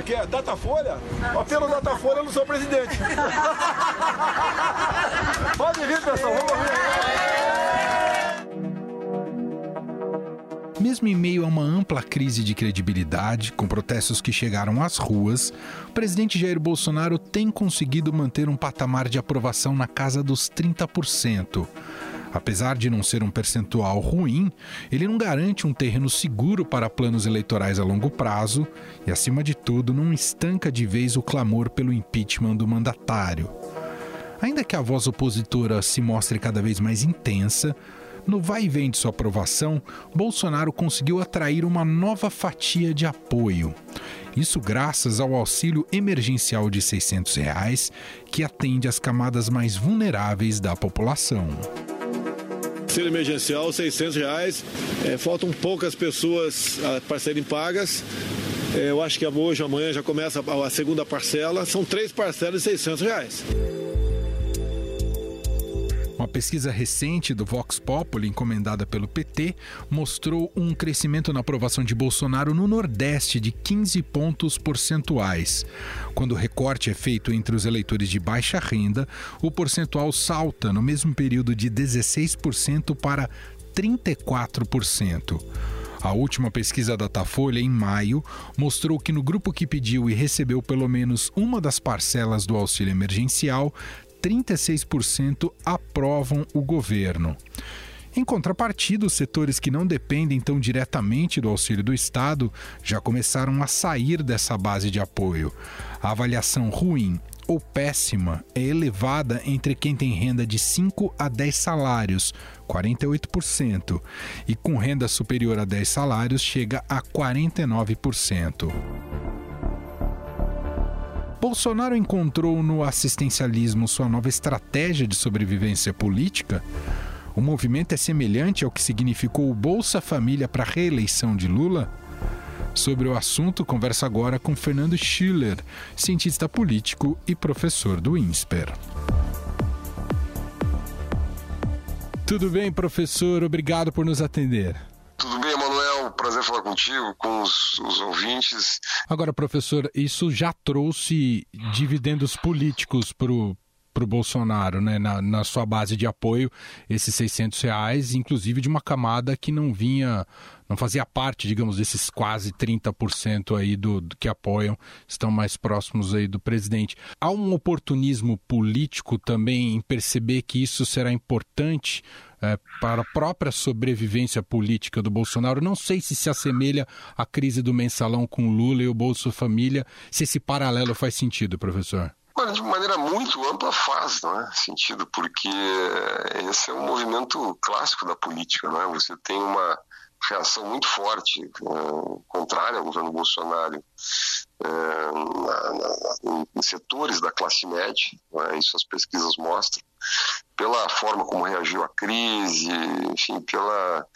Datafolha, que é Datafolha? Pelo Datafolha eu não sou presidente. Pode vir, pessoal, vamos Mesmo em meio a uma ampla crise de credibilidade, com protestos que chegaram às ruas, o presidente Jair Bolsonaro tem conseguido manter um patamar de aprovação na casa dos 30%. Apesar de não ser um percentual ruim, ele não garante um terreno seguro para planos eleitorais a longo prazo e, acima de tudo, não estanca de vez o clamor pelo impeachment do mandatário. Ainda que a voz opositora se mostre cada vez mais intensa, no vai e vem de sua aprovação, Bolsonaro conseguiu atrair uma nova fatia de apoio. Isso graças ao auxílio emergencial de 600 reais, que atende às camadas mais vulneráveis da população. Auxílio emergencial, 600 reais. É, faltam poucas pessoas ah, para serem pagas. É, eu acho que hoje, amanhã já começa a segunda parcela. São três parcelas de 600 reais. Uma pesquisa recente do Vox Populi, encomendada pelo PT, mostrou um crescimento na aprovação de Bolsonaro no Nordeste de 15 pontos percentuais. Quando o recorte é feito entre os eleitores de baixa renda, o percentual salta no mesmo período de 16% para 34%. A última pesquisa da Datafolha, em maio, mostrou que no grupo que pediu e recebeu pelo menos uma das parcelas do auxílio emergencial, 36% aprovam o governo. Em contrapartida, os setores que não dependem tão diretamente do auxílio do Estado já começaram a sair dessa base de apoio. A avaliação ruim ou péssima é elevada entre quem tem renda de 5 a 10 salários, 48%, e com renda superior a 10 salários chega a 49%. Bolsonaro encontrou no assistencialismo sua nova estratégia de sobrevivência política? O movimento é semelhante ao que significou o Bolsa Família para a reeleição de Lula? Sobre o assunto, converso agora com Fernando Schiller, cientista político e professor do INSPER. Tudo bem, professor? Obrigado por nos atender. Prazer falar contigo, com os, os, ouvintes. Agora, professor, isso já trouxe dividendos políticos para o para o Bolsonaro, né, na, na, sua base de apoio, esses 600 reais, inclusive de uma camada que não vinha, não fazia parte, digamos, desses quase 30% aí do, do, que apoiam, estão mais próximos aí do presidente. Há um oportunismo político também em perceber que isso será importante é, para a própria sobrevivência política do Bolsonaro. Não sei se se assemelha à crise do mensalão com Lula e o Bolsa Família, se esse paralelo faz sentido, professor. De maneira muito ampla faz não é? sentido, porque esse é um movimento clássico da política. Não é? Você tem uma reação muito forte uh, contrária ao governo Bolsonaro na, na, em setores da classe média, é? isso as pesquisas mostram, pela forma como reagiu à crise, enfim, pela,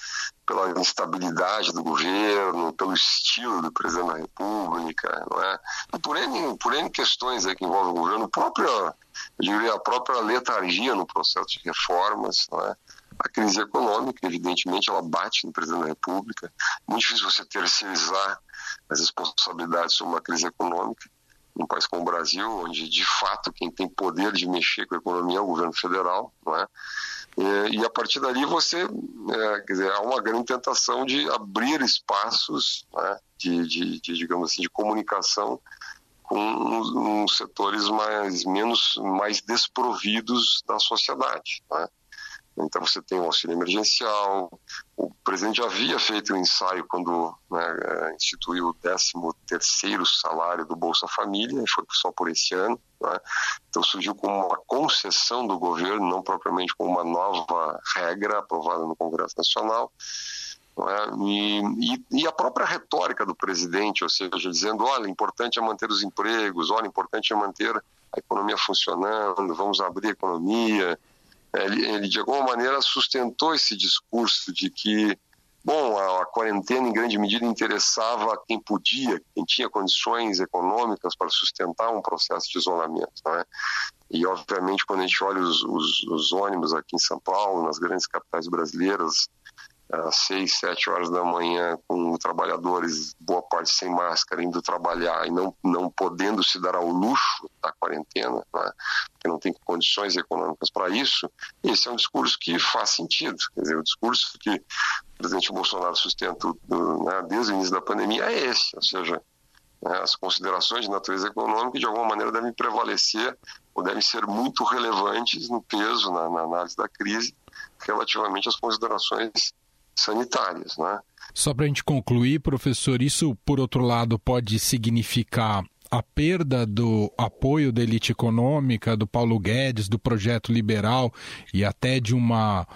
pela instabilidade do governo, pelo estilo do presidente da República, não é? Por N, por N questões aí que envolvem o governo, própria, eu diria, a própria letargia no processo de reformas, não é? A crise econômica, evidentemente, ela bate no presidente da República. Muito difícil você terceirizar as responsabilidades sobre uma crise econômica num país como o Brasil, onde de fato quem tem poder de mexer com a economia é o governo federal, não é? E, e a partir dali você, é, quer dizer, há uma grande tentação de abrir espaços né, de, de, de, digamos assim, de comunicação com os, setores mais menos mais desprovidos da sociedade. Né? Então você tem o auxílio emergencial. O presidente já havia feito um ensaio quando né, é, instituiu o 13 terceiro salário do Bolsa Família, foi só por esse ano. Né? Então surgiu como uma concessão do governo, não propriamente como uma nova regra aprovada no Congresso Nacional. É? E, e, e, a própria retórica do presidente, ou seja, dizendo, olha, importante é manter os empregos, olha, importante é manter a economia funcionando, vamos abrir a economia, ele, ele, de alguma maneira sustentou esse discurso de que, bom, a, a, quarentena em grande medida interessava quem podia, quem tinha condições econômicas para sustentar um processo de isolamento. Né? E, obviamente, quando a gente olha os, os, os ônibus aqui em São Paulo, nas grandes capitais brasileiras, às seis, sete horas da manhã, com trabalhadores, boa parte sem máscara, indo trabalhar e não, não podendo se dar ao luxo da quarentena, né? porque não tem condições econômicas para isso, esse é um discurso que faz sentido. Quer dizer, o discurso que o presidente Bolsonaro sustenta né, desde o início da pandemia é esse, ou seja, né, as considerações de natureza econômica de alguma maneira devem prevalecer ou devem ser muito relevantes no peso, na, na análise da crise, relativamente às considerações sanitárias. Né? Só para a gente concluir, professor, isso, por outro lado, pode significar a perda do apoio da elite econômica, do Paulo Guedes, do projeto liberal e até de uma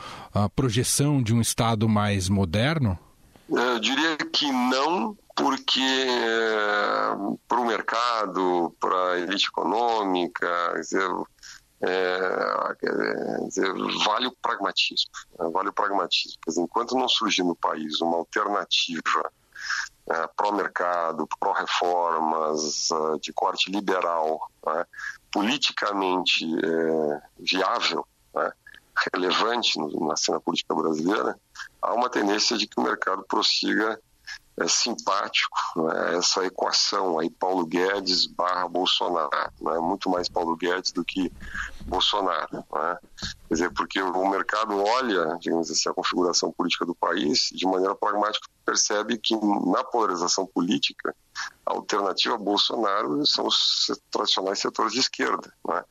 projeção de um Estado mais moderno? Eu diria que não, porque é, para o mercado, para a elite econômica, é, dizer, vale o pragmatismo. Né? Vale o pragmatismo. Dizer, enquanto não surgir no país uma alternativa é, pró-mercado, pró-reformas, é, de corte liberal, né? politicamente é, viável, né? relevante na cena política brasileira, há uma tendência de que o mercado prossiga é simpático né, essa equação aí Paulo Guedes barra Bolsonaro, né, muito mais Paulo Guedes do que Bolsonaro, né? quer dizer, porque o mercado olha, digamos assim, a configuração política do país de maneira pragmática percebe que na polarização política a alternativa a Bolsonaro são os tradicionais setores de esquerda, né?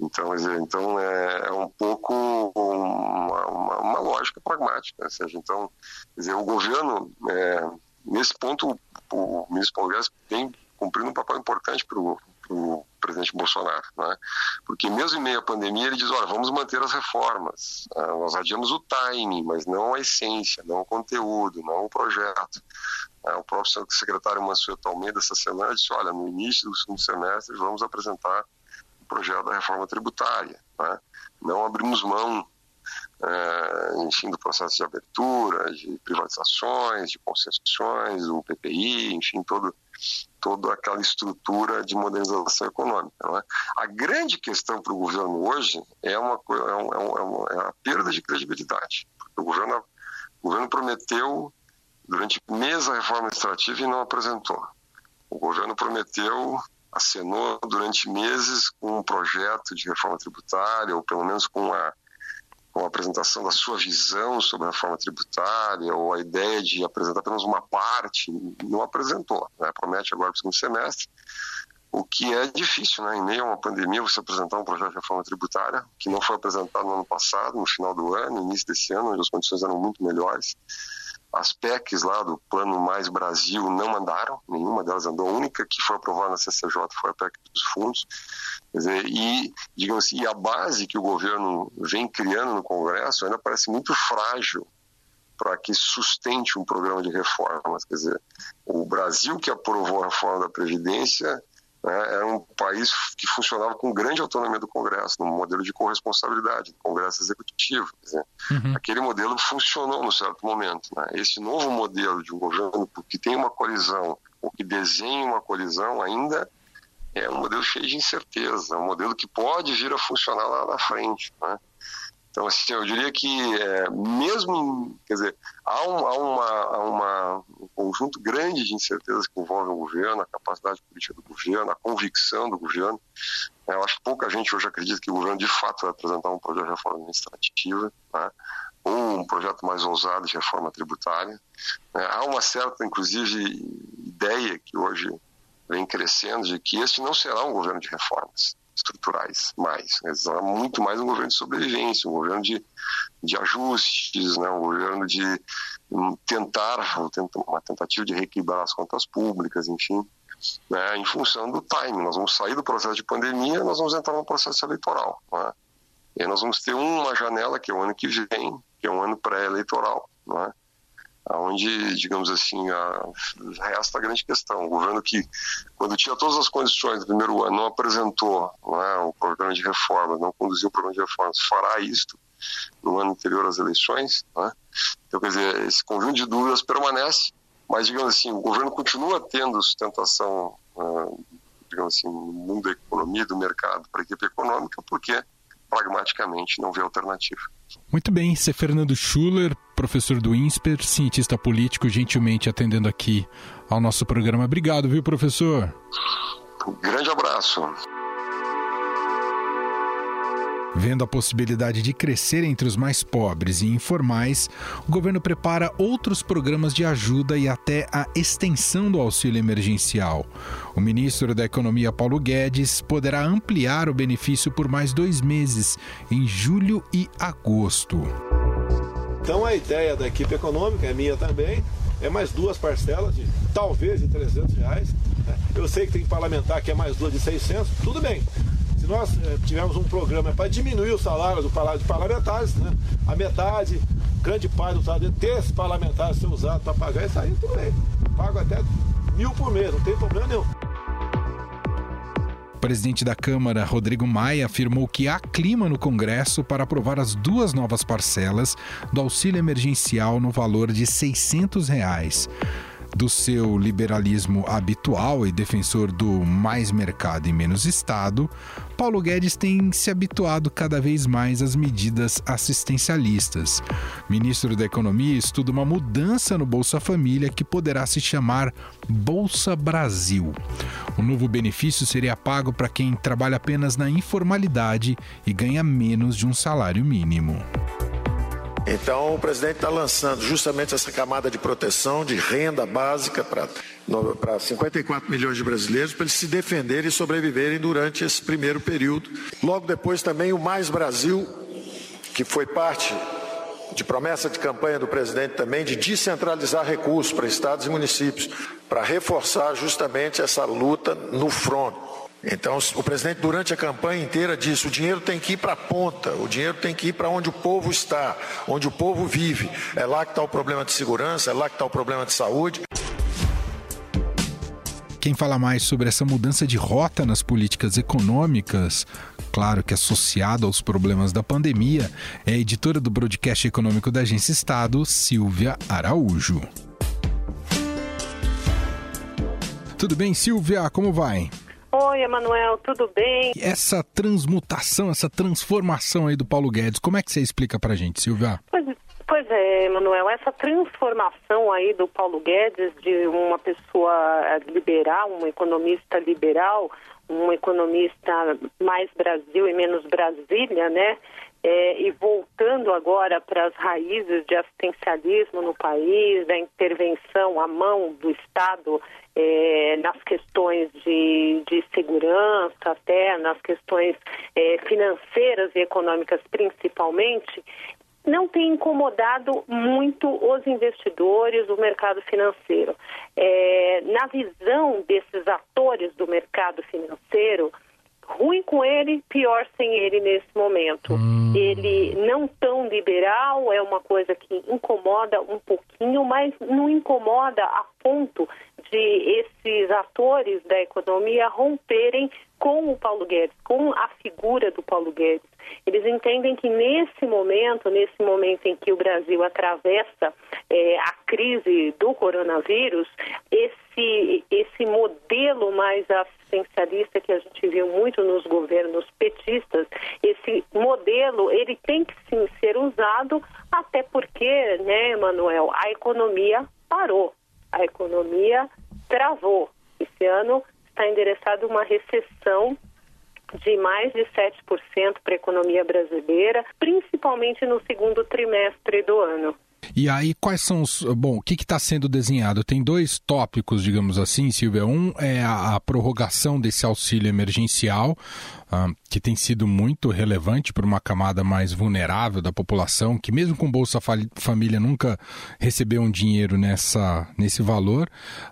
Então, então é, é, um pouco uma, uma, uma, lógica pragmática, ou seja, então, dizer, o governo é, Nesse ponto, o ministro Paulo vem cumprindo um papel importante para o presidente Bolsonaro, né? porque mesmo em meio à pandemia ele diz, olha, vamos manter as reformas, ah, nós adiamos o timing, mas não a essência, não o conteúdo, não o projeto. Ah, o próprio secretário Mansueto Almeida essa semana disse, olha, no início do segundo semestre vamos apresentar o projeto da reforma tributária, né? não abrimos mão uh, enfim, do processo de abertura, de privatizações, de concessões, o PPI, enfim, todo, toda aquela estrutura de modernização econômica. É? A grande questão para o governo hoje é, uma, é, é, um, é, uma, é a perda de credibilidade. O governo, o governo prometeu durante meses a reforma administrativa e não apresentou. O governo prometeu acenou durante meses com um projeto de reforma tributária, ou pelo menos com a com a apresentação da sua visão sobre a reforma tributária ou a ideia de apresentar apenas uma parte, não apresentou. Né? Promete agora para o segundo semestre, o que é difícil, né? em meio a uma pandemia, você apresentar um projeto de reforma tributária que não foi apresentado no ano passado, no final do ano, no início desse ano, onde as condições eram muito melhores. As PECs lá do Plano Mais Brasil não andaram, nenhuma delas andou. A única que foi aprovada na CCJ foi a PEC dos fundos. Dizer, e, digamos assim, a base que o governo vem criando no Congresso ainda parece muito frágil para que sustente um programa de reformas. Quer dizer, o Brasil que aprovou a reforma da Previdência né, era um país que funcionava com grande autonomia do Congresso, num modelo de corresponsabilidade do Congresso Executivo. Uhum. Aquele modelo funcionou no certo momento. Né? Esse novo modelo de um governo que tem uma colisão, ou que desenha uma colisão, ainda é um modelo cheio de incerteza, um modelo que pode vir a funcionar lá na frente. Né? Então, assim, eu diria que é, mesmo, quer dizer, há, um, há, uma, há uma, um conjunto grande de incertezas que envolvem o governo, a capacidade política do governo, a convicção do governo. É, eu acho que pouca gente hoje acredita que o governo de fato vai apresentar um projeto de reforma administrativa, né? ou um projeto mais ousado de reforma tributária. É, há uma certa, inclusive, ideia que hoje vem crescendo de que este não será um governo de reformas estruturais mais. Será muito mais um governo de sobrevivência, um governo de, de ajustes, né? um governo de tentar, uma tentativa de reequilibrar as contas públicas, enfim, né? em função do timing. Nós vamos sair do processo de pandemia, nós vamos entrar no processo eleitoral. Né? E nós vamos ter uma janela, que é o ano que vem, que é um ano pré-eleitoral, né? Onde, digamos assim, a, resta a grande questão. O governo que, quando tinha todas as condições do primeiro ano, não apresentou não é, o programa de reformas, não conduziu o programa de reformas, fará isto no ano anterior às eleições. É? Então, quer dizer, esse conjunto de dúvidas permanece, mas, digamos assim, o governo continua tendo sustentação, uh, digamos assim, no mundo da economia, do mercado, para a equipe econômica, porque pragmaticamente não vê alternativa. Muito bem, esse é Fernando Schuller, professor do INSPER, cientista político, gentilmente atendendo aqui ao nosso programa. Obrigado, viu, professor? Um grande abraço. Vendo a possibilidade de crescer entre os mais pobres e informais, o governo prepara outros programas de ajuda e até a extensão do auxílio emergencial. O ministro da Economia, Paulo Guedes, poderá ampliar o benefício por mais dois meses, em julho e agosto. Então, a ideia da equipe econômica, é minha também, é mais duas parcelas de talvez de 300 reais. Né? Eu sei que tem parlamentar que é mais duas de 600, tudo bem nós é, tivemos um programa para diminuir o salário do, dos parlamentares, né? a metade, grande parte do salário ter parlamentares ser usado para pagar isso aí, tudo bem. Pago até mil por mês, não tem problema nenhum. Presidente da Câmara, Rodrigo Maia, afirmou que há clima no Congresso para aprovar as duas novas parcelas do auxílio emergencial no valor de 600 reais do seu liberalismo habitual e defensor do mais mercado e menos Estado, Paulo Guedes tem se habituado cada vez mais às medidas assistencialistas. Ministro da Economia estuda uma mudança no Bolsa Família que poderá se chamar Bolsa Brasil. O novo benefício seria pago para quem trabalha apenas na informalidade e ganha menos de um salário mínimo. Então, o presidente está lançando justamente essa camada de proteção, de renda básica para 54 milhões de brasileiros, para eles se defenderem e sobreviverem durante esse primeiro período. Logo depois, também o Mais Brasil, que foi parte de promessa de campanha do presidente também, de descentralizar recursos para estados e municípios, para reforçar justamente essa luta no front. Então, o presidente, durante a campanha inteira, disse: o dinheiro tem que ir para a ponta, o dinheiro tem que ir para onde o povo está, onde o povo vive. É lá que está o problema de segurança, é lá que está o problema de saúde. Quem fala mais sobre essa mudança de rota nas políticas econômicas, claro que associado aos problemas da pandemia, é a editora do broadcast econômico da Agência Estado, Silvia Araújo. Tudo bem, Silvia? Como vai? Oi, Emanuel, tudo bem? Essa transmutação, essa transformação aí do Paulo Guedes, como é que você explica pra gente, Silvia? Pois, pois é, Emanuel, essa transformação aí do Paulo Guedes de uma pessoa liberal, um economista liberal, um economista mais Brasil e menos Brasília, né? É, e voltando agora para as raízes de assistencialismo no país, da intervenção à mão do Estado é, nas questões de, de, segurança, até nas questões é, financeiras e econômicas principalmente, não tem incomodado muito os investidores, o mercado financeiro. É, na visão desses atores do mercado financeiro, ruim com ele, pior sem ele nesse momento. Hum. Ele não tão liberal, é uma coisa que incomoda um pouquinho, mas não incomoda a ponto de esses atores da economia romperem com o Paulo Guedes, com a figura do Paulo Guedes. Eles entendem que nesse momento, nesse momento em que o Brasil atravessa é, a crise do coronavírus, esse, esse modelo mais assistencialista que a gente viu muito nos governos petistas, esse modelo ele tem que sim ser usado, até porque, né, Manuel, a economia parou, a economia travou. Esse ano está endereçado uma recessão de mais de 7% para a economia brasileira, principalmente no segundo trimestre do ano. E aí, quais são os. Bom, o que está sendo desenhado? Tem dois tópicos, digamos assim, Silvia. Um é a, a prorrogação desse auxílio emergencial, uh, que tem sido muito relevante para uma camada mais vulnerável da população, que mesmo com Bolsa Família nunca recebeu um dinheiro nessa, nesse valor.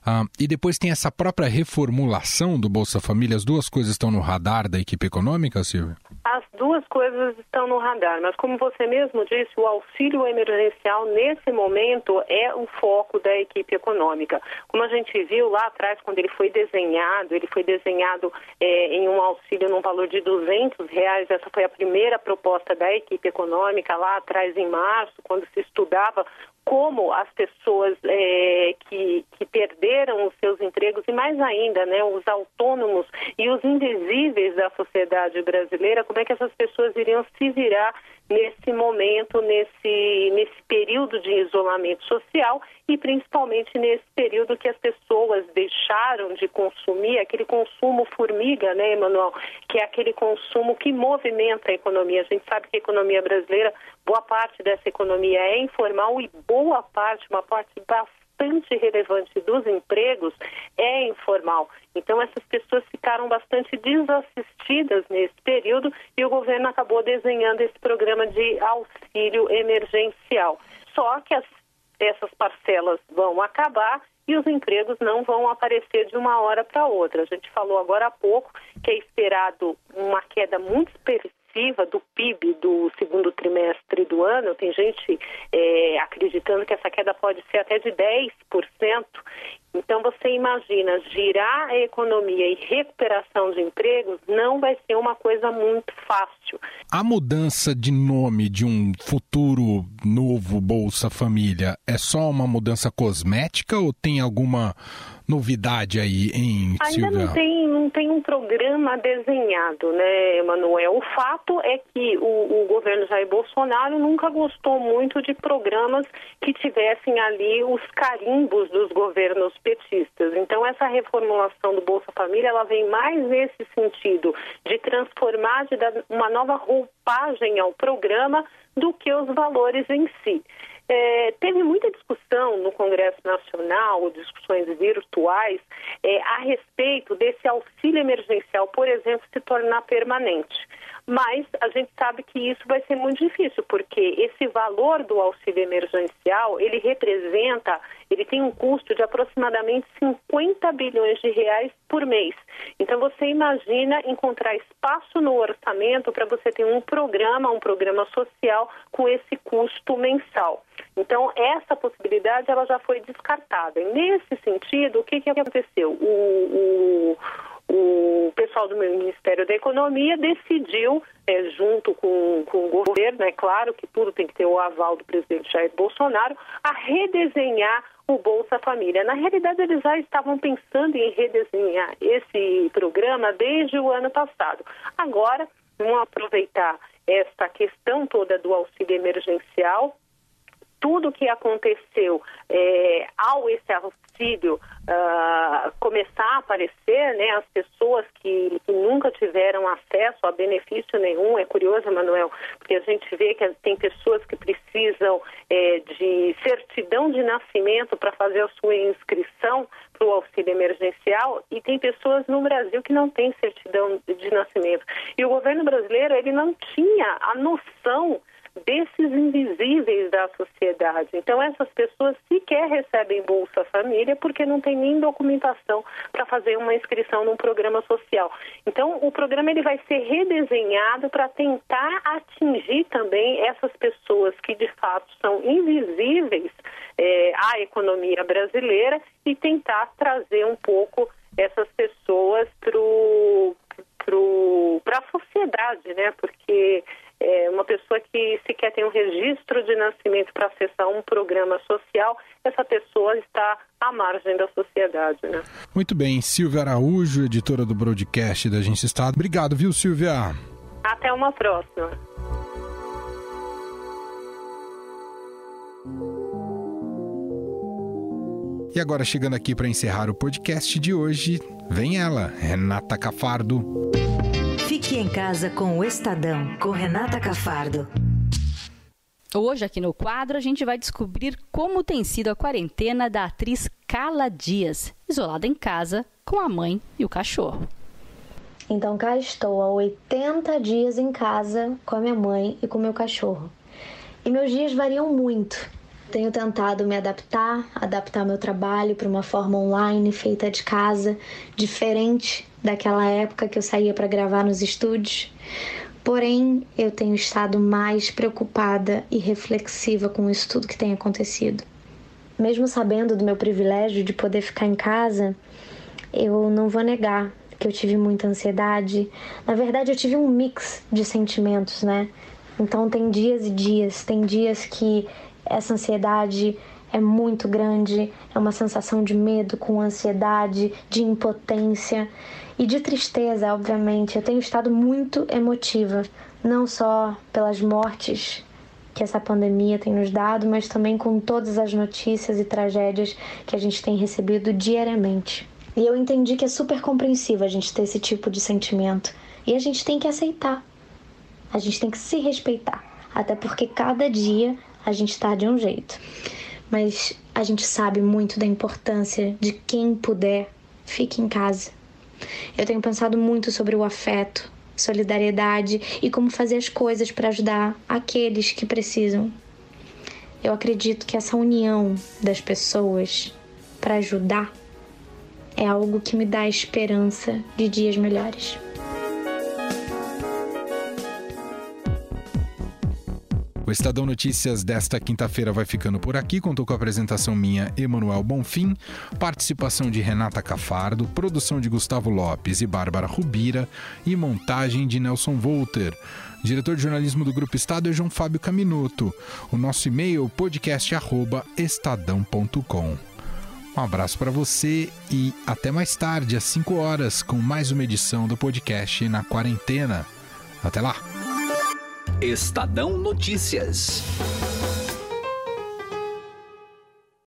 Uh, e depois tem essa própria reformulação do Bolsa Família. As duas coisas estão no radar da equipe econômica, Silvia? As duas coisas estão no radar, mas como você mesmo disse, o auxílio emergencial nesse momento é o foco da equipe econômica. Como a gente viu lá atrás, quando ele foi desenhado, ele foi desenhado é, em um auxílio num valor de 200 reais. Essa foi a primeira proposta da equipe econômica lá atrás em março, quando se estudava como as pessoas é, que, que perderam os seus empregos e mais ainda, né, os autônomos e os invisíveis da sociedade brasileira, como é que essas pessoas iriam se virar nesse momento, nesse, nesse período de isolamento social e principalmente nesse período que as pessoas deixaram de consumir, aquele consumo formiga, né, Emanuel, que é aquele consumo que movimenta a economia. A gente sabe que a economia brasileira, boa parte dessa economia é informal e boa parte, uma parte bastante relevante dos empregos é informal. Então, essas pessoas ficaram bastante desassistidas nesse período e o governo acabou desenhando esse programa de auxílio emergencial. Só que as, essas parcelas vão acabar e os empregos não vão aparecer de uma hora para outra. A gente falou agora há pouco que é esperado uma queda muito do PIB do segundo trimestre do ano. Tem gente é, acreditando que essa queda pode ser até de 10%. Então, você imagina, girar a economia e recuperação de empregos não vai ser uma coisa muito fácil. A mudança de nome de um futuro novo Bolsa Família é só uma mudança cosmética ou tem alguma novidade aí em Ainda não tem, não tem um programa desenhado, né, Emanuel? O fato é que o, o governo Jair Bolsonaro nunca gostou muito de programas que tivessem ali os carimbos dos governos petistas. Então, essa reformulação do Bolsa Família, ela vem mais nesse sentido de transformar, de dar uma nova roupagem ao programa do que os valores em si. É, teve muita discussão no Congresso Nacional, discussões virtuais, é, a respeito desse auxílio emergencial, por exemplo, se tornar permanente. Mas a gente sabe que isso vai ser muito difícil, porque esse valor do auxílio emergencial, ele representa, ele tem um custo de aproximadamente 50 bilhões de reais por mês. Então você imagina encontrar espaço no orçamento para você ter um programa, um programa social com esse custo mensal. Então essa possibilidade ela já foi descartada. E nesse sentido, o que, que aconteceu? o, o o pessoal do Ministério da Economia decidiu, é, junto com, com o governo, é claro que tudo tem que ter o aval do presidente Jair Bolsonaro, a redesenhar o Bolsa Família. Na realidade, eles já estavam pensando em redesenhar esse programa desde o ano passado. Agora, vão aproveitar esta questão toda do auxílio emergencial tudo que aconteceu é, ao esse auxílio uh, começar a aparecer, né, as pessoas que, que, nunca tiveram acesso a benefício nenhum, é curioso, Manuel, porque a gente vê que tem pessoas que precisam é, de certidão de nascimento para fazer a sua inscrição para o auxílio emergencial e tem pessoas no Brasil que não têm certidão de nascimento. E o governo brasileiro, ele não tinha a noção desses invisíveis da sociedade. Então, essas pessoas sequer recebem Bolsa Família porque não tem nem documentação para fazer uma inscrição num programa social. Então, o programa ele vai ser redesenhado para tentar atingir também essas pessoas que de fato são invisíveis é, à economia brasileira e tentar trazer um pouco essas pessoas para a sociedade, né? Porque é, uma pessoa que sequer tem um registro de nascimento para acessar um programa social, essa pessoa está à margem da sociedade. Né? Muito bem, Silvia Araújo, editora do broadcast da Agência Estado. Obrigado, viu, Silvia? Até uma próxima. E agora, chegando aqui para encerrar o podcast de hoje, vem ela, Renata Cafardo. Fique em casa com o Estadão, com Renata Cafardo. Hoje, aqui no quadro, a gente vai descobrir como tem sido a quarentena da atriz Carla Dias, isolada em casa com a mãe e o cachorro. Então, cá estou há 80 dias em casa com a minha mãe e com o meu cachorro. E meus dias variam muito. Tenho tentado me adaptar, adaptar meu trabalho para uma forma online feita de casa, diferente daquela época que eu saía para gravar nos estúdios. Porém, eu tenho estado mais preocupada e reflexiva com isso tudo que tem acontecido. Mesmo sabendo do meu privilégio de poder ficar em casa, eu não vou negar que eu tive muita ansiedade. Na verdade, eu tive um mix de sentimentos, né? Então, tem dias e dias. Tem dias que essa ansiedade é muito grande, é uma sensação de medo com ansiedade, de impotência e de tristeza, obviamente. Eu tenho estado muito emotiva, não só pelas mortes que essa pandemia tem nos dado, mas também com todas as notícias e tragédias que a gente tem recebido diariamente. E eu entendi que é super compreensível a gente ter esse tipo de sentimento e a gente tem que aceitar. A gente tem que se respeitar, até porque cada dia a gente está de um jeito. Mas a gente sabe muito da importância de quem puder fique em casa. Eu tenho pensado muito sobre o afeto, solidariedade e como fazer as coisas para ajudar aqueles que precisam. Eu acredito que essa união das pessoas para ajudar é algo que me dá esperança de dias melhores. O Estadão Notícias desta quinta-feira vai ficando por aqui. Contou com a apresentação minha, Emanuel Bonfim, participação de Renata Cafardo, produção de Gustavo Lopes e Bárbara Rubira e montagem de Nelson Volter. Diretor de jornalismo do Grupo Estado é João Fábio Caminuto. O nosso e-mail podcast@estadão.com. Um abraço para você e até mais tarde às 5 horas com mais uma edição do podcast na quarentena. Até lá. Estadão Notícias.